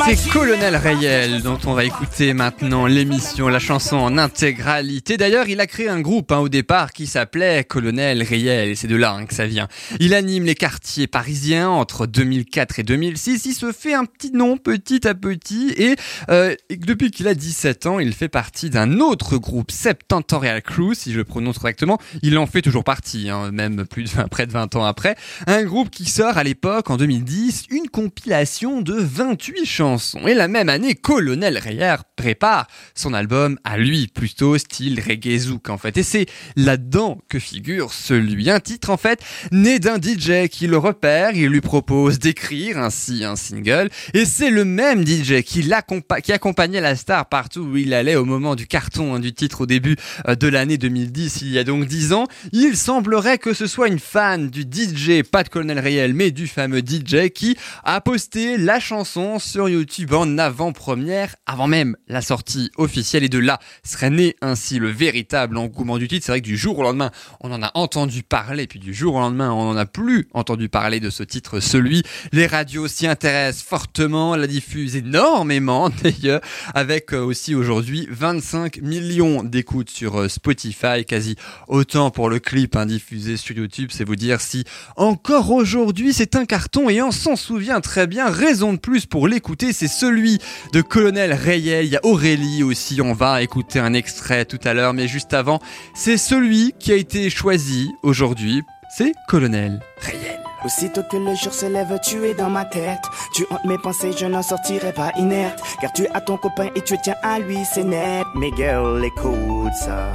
C'est Colonel Rayel dont on va écouter maintenant l'émission, la chanson en intégralité. D'ailleurs, il a créé un groupe hein, au départ qui s'appelait Colonel Rayel et c'est de là hein, que ça vient. Il anime les quartiers parisiens entre 2004 et 2006. Il se fait un petit nom petit à petit et, euh, depuis qu'il a 17 ans, il fait partie d'un autre groupe, Septentorial Crew, si je le prononce correctement. Il en fait toujours partie, hein, même plus de 20, près de 20 ans après. Un groupe qui sort à l'époque, en 2010, une compilation de 28 chansons. Et la même année, Colonel Rayer prépare son album à lui, plutôt style reggae zouk en fait. Et c'est là-dedans que figure celui, un titre en fait né d'un DJ qui le repère, il lui propose d'écrire ainsi un single. Et c'est le même DJ qui, l'accompa- qui accompagnait la star partout où il allait au moment du carton hein, du titre au début euh, de l'année 2010, il y a donc 10 ans. Il semblerait que ce soit une fan du DJ, pas de Colonel Réel, mais du fameux DJ qui a posté la chanson sur YouTube en avant-première, avant même la sortie officielle. Et de là serait né ainsi le véritable engouement du titre. C'est vrai que du jour au lendemain, on en a entendu parler, puis du jour au lendemain, on n'en a plus entendu parler de ce titre, celui. Les radios s'y intéressent fortement, la diffusent énormément (laughs) d'ailleurs, avec euh, aussi aujourd'hui 25 millions d'écoutes sur euh, Spotify, quasi autant pour le clip hein, diffusé sur YouTube. C'est vous dire si encore aujourd'hui c'est un carton et on s'en souvient très bien. Raison de plus pour l'écouter, c'est celui de Colonel Rayel. Il y a Aurélie aussi, on va écouter un extrait tout à l'heure, mais juste avant, c'est celui qui a été choisi aujourd'hui. C'est Colonel Rayel. Aussitôt que le jour se lève, tu es dans ma tête. Tu hantes mes pensées, je n'en sortirai pas inerte. Car tu as ton copain et tu tiens à lui, c'est net. Mais écoute ça.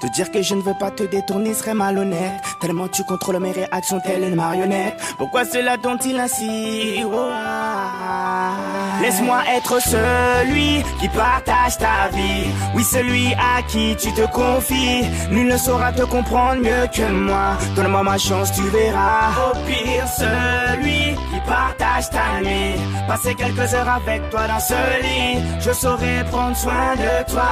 Te dire que je ne veux pas te détourner serait malhonnête. Tellement tu contrôles mes réactions, telle une marionnette. Pourquoi cela dont-il ainsi? Oh, ah. Laisse-moi être celui qui partage ta vie. Oui, celui à qui tu te confies. Nul ne saura te comprendre mieux que moi. Donne-moi ma chance, tu verras. Au pire, celui partage ta nuit. Passer quelques heures avec toi dans ce lit. Je saurai prendre soin de toi.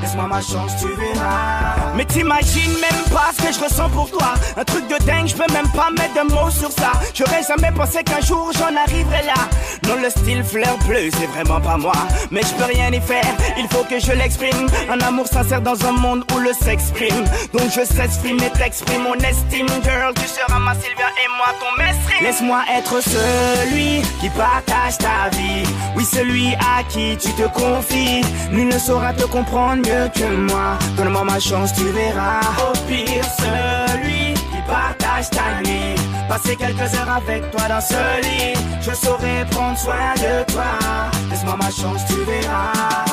Laisse-moi ma chance, tu verras. Mais t'imagines même pas ce que je ressens pour toi. Un truc de dingue, je peux même pas mettre de mots sur ça. J'aurais jamais pensé qu'un jour j'en arriverais là. Non, le style fleur bleue, c'est vraiment pas moi. Mais je peux rien y faire, il faut que je l'exprime. Un amour sincère dans un monde où le sexe prime. Donc je s'exprime et t'exprime mon estime, girl. Tu seras ma Sylvia et moi ton mestre. Laisse-moi être celui qui partage ta vie. Oui, celui à qui tu te confies. Nul ne saura te comprendre mieux que moi. Donne-moi ma chance, tu verras. Au pire, celui qui partage ta nuit. Passer quelques heures avec toi dans ce lit. Je saurai prendre soin de toi. Laisse-moi ma chance, tu verras.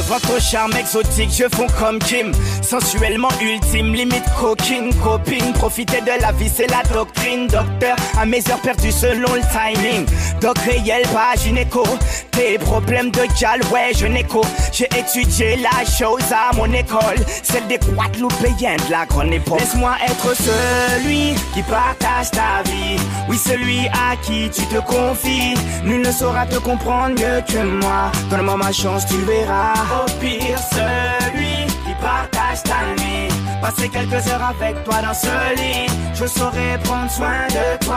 De votre charme exotique, je fonds comme Kim. Sensuellement ultime, limite coquine, copine. Profiter de la vie, c'est la doctrine. Docteur, à mes heures perdues selon le timing. Doc réel, pas gynéco. Tes problèmes de gal, ouais, je n'écho. J'ai étudié la chose à mon école. Celle des Guadeloupéens de la grande époque. Laisse-moi être celui qui partage ta vie. Oui, celui à qui tu te confies. Nul ne saura te comprendre mieux que moi. Donne-moi ma chance, tu verras. Au pire, celui Passer quelques heures avec toi dans ce lit. Je saurais prendre soin de toi.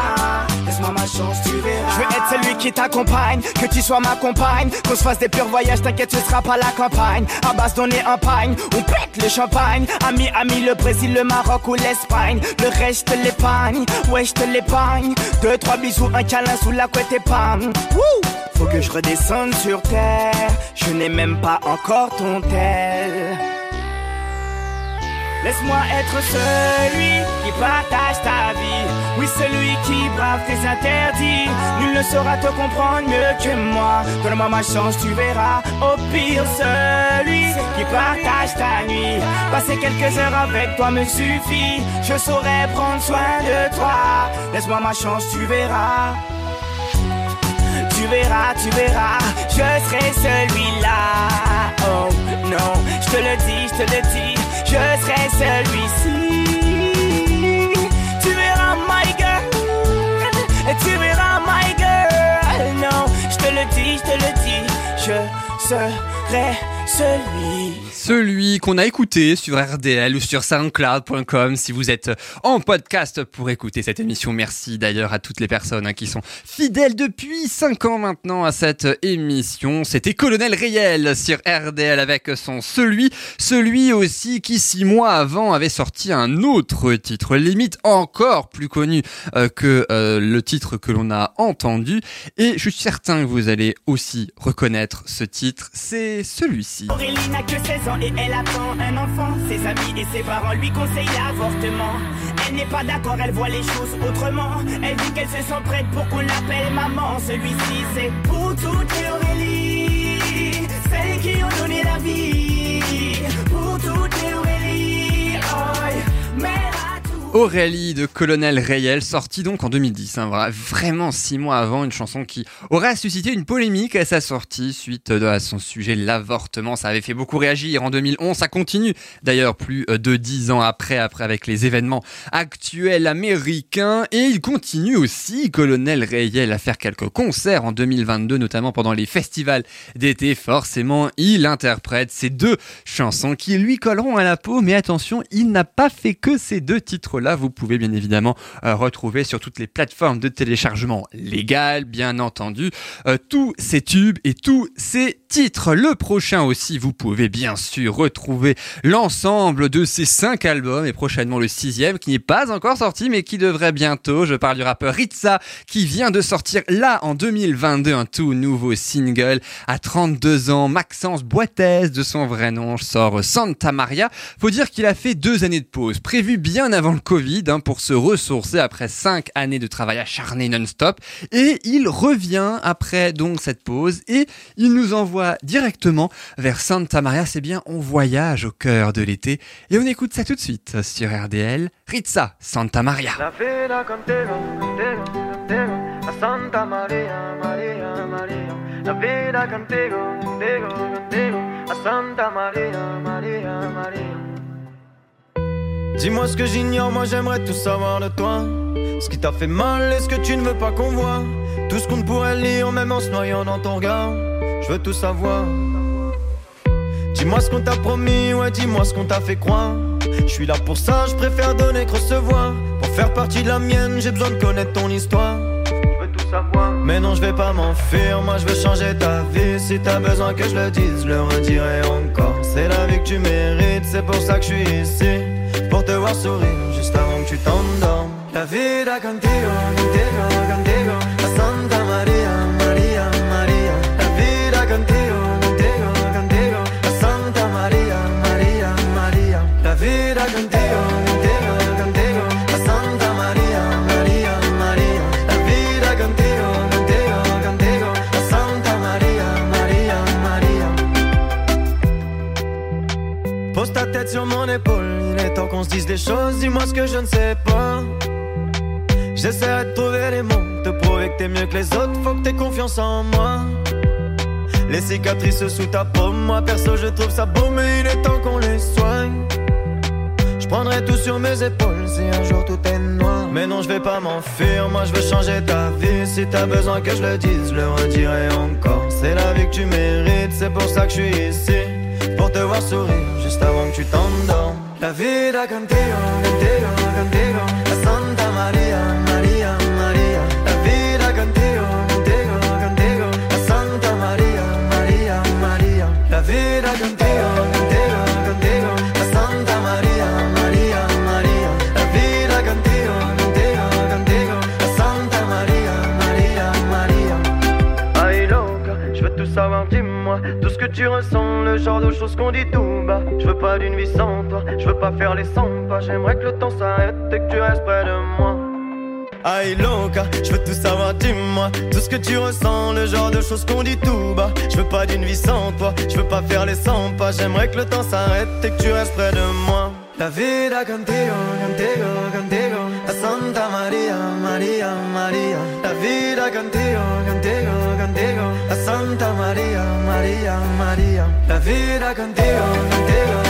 Laisse-moi ma chance, tu verras. Je veux être celui qui t'accompagne, que tu sois ma compagne. Qu'on se fasse des purs voyages, t'inquiète, ce sera pas la campagne. À base donner un pagne, on pète le champagne. Ami, ami, le Brésil, le Maroc ou l'Espagne. Le reste, l'épargne, ouais, je te l'épargne. Deux, trois bisous, un câlin sous la couette et pam. Faut que je redescende sur terre. Je n'ai même pas encore ton tel. Laisse-moi être celui qui partage ta vie. Oui, celui qui brave tes interdits. Nul ne saura te comprendre mieux que moi. Donne-moi ma chance, tu verras. Au pire, celui qui partage ta nuit. Passer quelques heures avec toi me suffit. Je saurais prendre soin de toi. Laisse-moi ma chance, tu verras. Tu verras, tu verras, je serai celui-là. Oh non, je te le dis, je te le dis, je serai celui-ci. Tu verras, my girl, tu verras, my girl. Non, je te le dis, je te le dis, je serai celui. Qu'on a écouté sur RDL ou sur soundcloud.com si vous êtes en podcast pour écouter cette émission. Merci d'ailleurs à toutes les personnes hein, qui sont fidèles depuis 5 ans maintenant à cette émission. C'était Colonel Réel sur RDL avec son Celui. Celui aussi qui 6 mois avant avait sorti un autre titre, limite encore plus connu euh, que euh, le titre que l'on a entendu. Et je suis certain que vous allez aussi reconnaître ce titre. C'est celui-ci. Aurélie n'a que 16 ans et elle attend un enfant. Ses amis et ses parents lui conseillent l'avortement. Elle n'est pas d'accord, elle voit les choses autrement. Elle dit qu'elle se sent prête pour qu'on l'appelle maman. Celui-ci, c'est pour toutes les Aurélie, celles qui ont donné la vie. Aurélie de Colonel Rayel, sortie donc en 2010, hein, vra- vraiment six mois avant, une chanson qui aurait suscité une polémique à sa sortie suite euh, à son sujet l'avortement. Ça avait fait beaucoup réagir en 2011, ça continue d'ailleurs plus euh, de dix ans après, après avec les événements actuels américains. Et il continue aussi, Colonel Rayel, à faire quelques concerts en 2022, notamment pendant les festivals d'été. Forcément, il interprète ces deux chansons qui lui colleront à la peau. Mais attention, il n'a pas fait que ces deux titres-là. Vous pouvez bien évidemment euh, retrouver sur toutes les plateformes de téléchargement légales, bien entendu, euh, tous ces tubes et tous ces titres. Le prochain aussi, vous pouvez bien sûr retrouver l'ensemble de ces cinq albums et prochainement le sixième qui n'est pas encore sorti mais qui devrait bientôt. Je parle du rappeur Ritza qui vient de sortir là en 2022 un tout nouveau single à 32 ans. Maxence Boitez de son vrai nom sort Santa Maria. Faut dire qu'il a fait deux années de pause prévues bien avant le Covid hein, pour se ressourcer après cinq années de travail acharné non-stop et il revient après donc cette pause et il nous envoie directement vers Santa Maria. C'est bien, on voyage au cœur de l'été et on écoute ça tout de suite sur RDL. Ritza, Santa Maria. La Santa María, María, María. La vida contigo, contigo, contigo, a Santa María, María, María. Dis-moi ce que j'ignore, moi j'aimerais tout savoir de toi. Ce qui t'a fait mal et ce que tu ne veux pas qu'on voit. Tout ce qu'on ne pourrait lire, même en se noyant dans ton regard. Je veux tout savoir. Dis-moi ce qu'on t'a promis, ouais, dis-moi ce qu'on t'a fait croire. Je suis là pour ça, je préfère donner que recevoir. Pour faire partie de la mienne, j'ai besoin de connaître ton histoire. Je veux tout savoir. Mais non, je vais pas m'enfuir, moi je veux changer ta vie. Si t'as besoin que je le dise, je le redirai encore. C'est la vie que tu mérites, c'est pour ça que je suis ici. Pour te voir sourire juste avant que tu t'endormes. La vida contigo, contigo, contigo. La Santa Maria, Maria, Maria. La vida contigo, contigo, contigo. La Santa Maria, Maria, Maria. La vida contigo, contigo, contigo. La Santa Maria, Maria, Maria. La vida contigo, contigo, contigo. La Santa Maria, Maria, Maria. Pose ta tête qu'on se dise des choses, dis-moi ce que je ne sais pas. J'essaierai de trouver les mots, te prouver que t'es mieux que les autres, faut que t'aies confiance en moi. Les cicatrices sous ta peau, moi perso je trouve ça beau, mais il est temps qu'on les soigne. Je prendrai tout sur mes épaules si un jour tout est noir. Mais non, je vais pas m'enfuir, moi je veux changer ta vie. Si t'as besoin que je le dise, je le redirai encore. C'est la vie que tu mérites, c'est pour ça que je suis ici. Pour te voir sourire juste avant que tu t'endormes. La vida contigo, contigo, contigo. A Santa María, María, María. La vida contigo, contigo, contigo. A Santa María, María, María. La vida contigo. A Santa María, María, María. La vida contigo, contigo, contigo. A Santa María, María, María. Aïe loca, je veux tout savoir, dis-moi Tout ce que tu ressens, le genre de choses qu'on dit tout bas. Je veux pas d'une vie sans toi, je veux pas faire les 100 pas. J'aimerais que le temps s'arrête et que tu restes près de moi. Aïe loca, je veux tout savoir, dis-moi. Tout ce que tu ressens, le genre de choses qu'on dit tout bas. Je veux pas d'une vie sans toi, je veux pas faire les 100 pas. J'aimerais que le temps s'arrête et que tu restes près de moi. La vida contigo, contigo, contigo. A Santa María, María, María La vida contigo, Santa María, María, María La vida contigo, contigo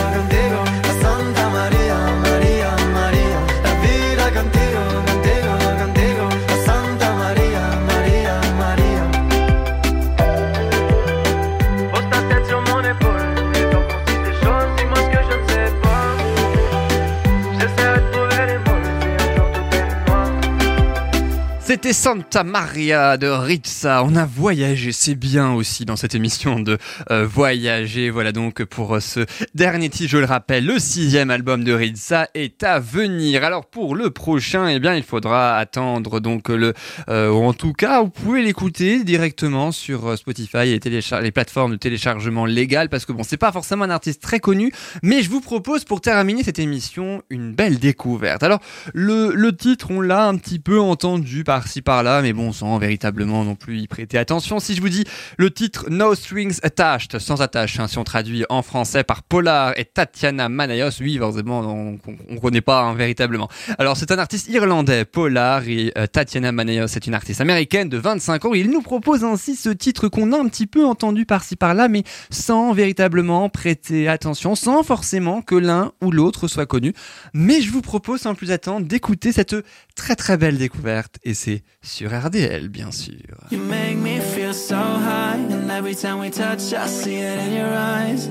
C'était Santa Maria de Ritza. On a voyagé, c'est bien aussi dans cette émission de euh, voyager. Voilà donc pour euh, ce dernier titre, je le rappelle, le sixième album de Ritza est à venir. Alors pour le prochain, eh bien il faudra attendre donc le, euh, en tout cas vous pouvez l'écouter directement sur Spotify et les, plateformes de téléchargement légal parce que bon c'est pas forcément un artiste très connu, mais je vous propose pour terminer cette émission une belle découverte. Alors le, le titre, on l'a un petit peu entendu par-ci par-là, mais bon, sans véritablement non plus y prêter attention. Si je vous dis le titre No Strings Attached, sans attache, hein, si on traduit en français par Polar et Tatiana Manayos, oui, forcément, on, on connaît pas hein, véritablement. Alors, c'est un artiste irlandais, Polar, et euh, Tatiana Manayos est une artiste américaine de 25 ans. Il nous propose ainsi ce titre qu'on a un petit peu entendu par-ci par-là, mais sans véritablement prêter attention, sans forcément que l'un ou l'autre soit connu. Mais je vous propose sans plus attendre d'écouter cette très très belle découverte et c'est sur RDL bien sûr. You make me feel so high, and every time we touch, I see it in your eyes.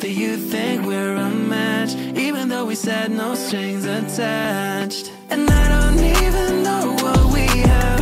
Do you think we're a match, even though we said no strings attached? And I don't even know what we have,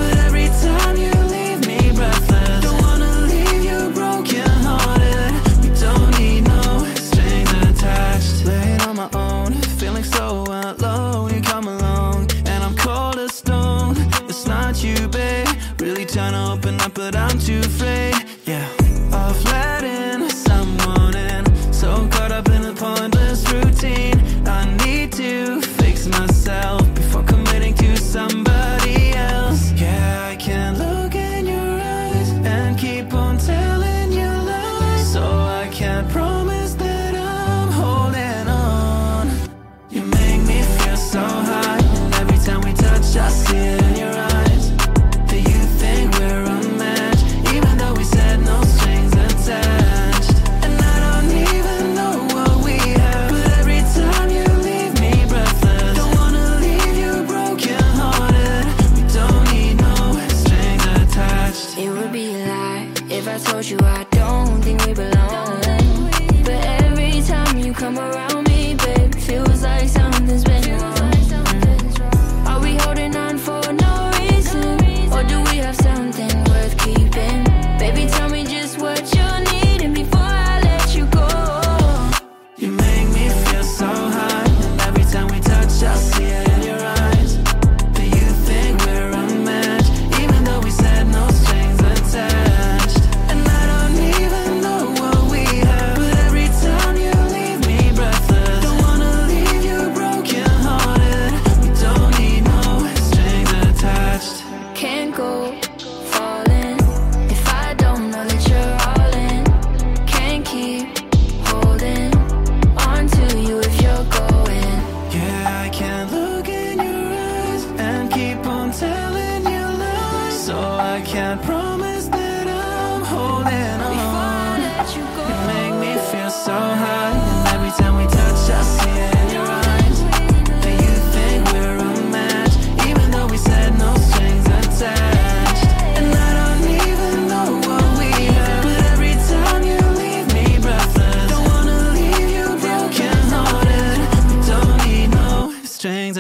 strings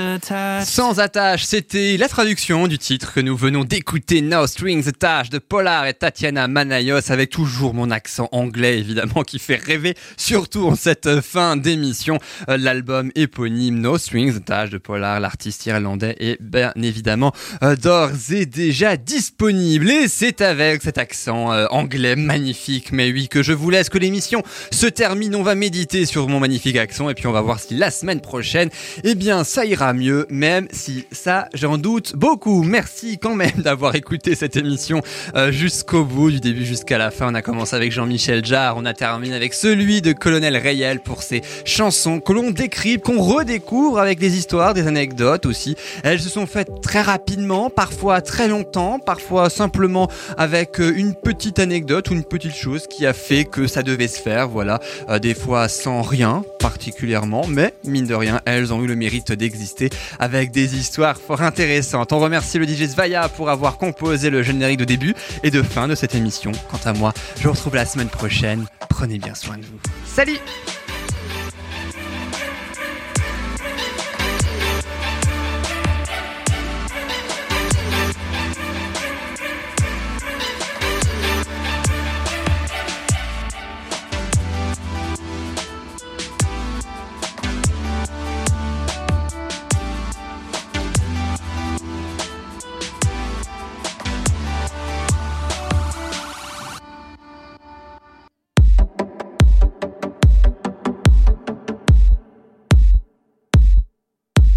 Sans attache, c'était la traduction du titre que nous venons d'écouter, No Strings Attached de Polar et Tatiana Manayos, avec toujours mon accent anglais évidemment qui fait rêver, surtout en cette fin d'émission. L'album éponyme No Strings Attached de Polar, l'artiste irlandais, est bien évidemment euh, d'ores et déjà disponible. Et c'est avec cet accent euh, anglais magnifique, mais oui, que je vous laisse que l'émission se termine. On va méditer sur mon magnifique accent et puis on va voir si la semaine prochaine, eh bien, ça ira mieux, même si ça, j'en doute beaucoup. Merci quand même (laughs) d'avoir écouté cette émission euh, jusqu'au bout, du début jusqu'à la fin. On a commencé avec Jean-Michel Jarre, on a terminé avec celui de Colonel Rayel pour ses chansons que l'on décrypte, qu'on redécouvre avec des histoires, des anecdotes aussi. Elles se sont faites très rapidement, parfois très longtemps, parfois simplement avec euh, une petite anecdote ou une petite chose qui a fait que ça devait se faire, voilà. Euh, des fois sans rien particulièrement, mais mine de rien, elles ont eu le mérite d'exister avec des histoires fort intéressantes. On remercie le DJ Svaya pour avoir composé le générique de début et de fin de cette émission. Quant à moi, je vous retrouve la semaine prochaine. Prenez bien soin de vous. Salut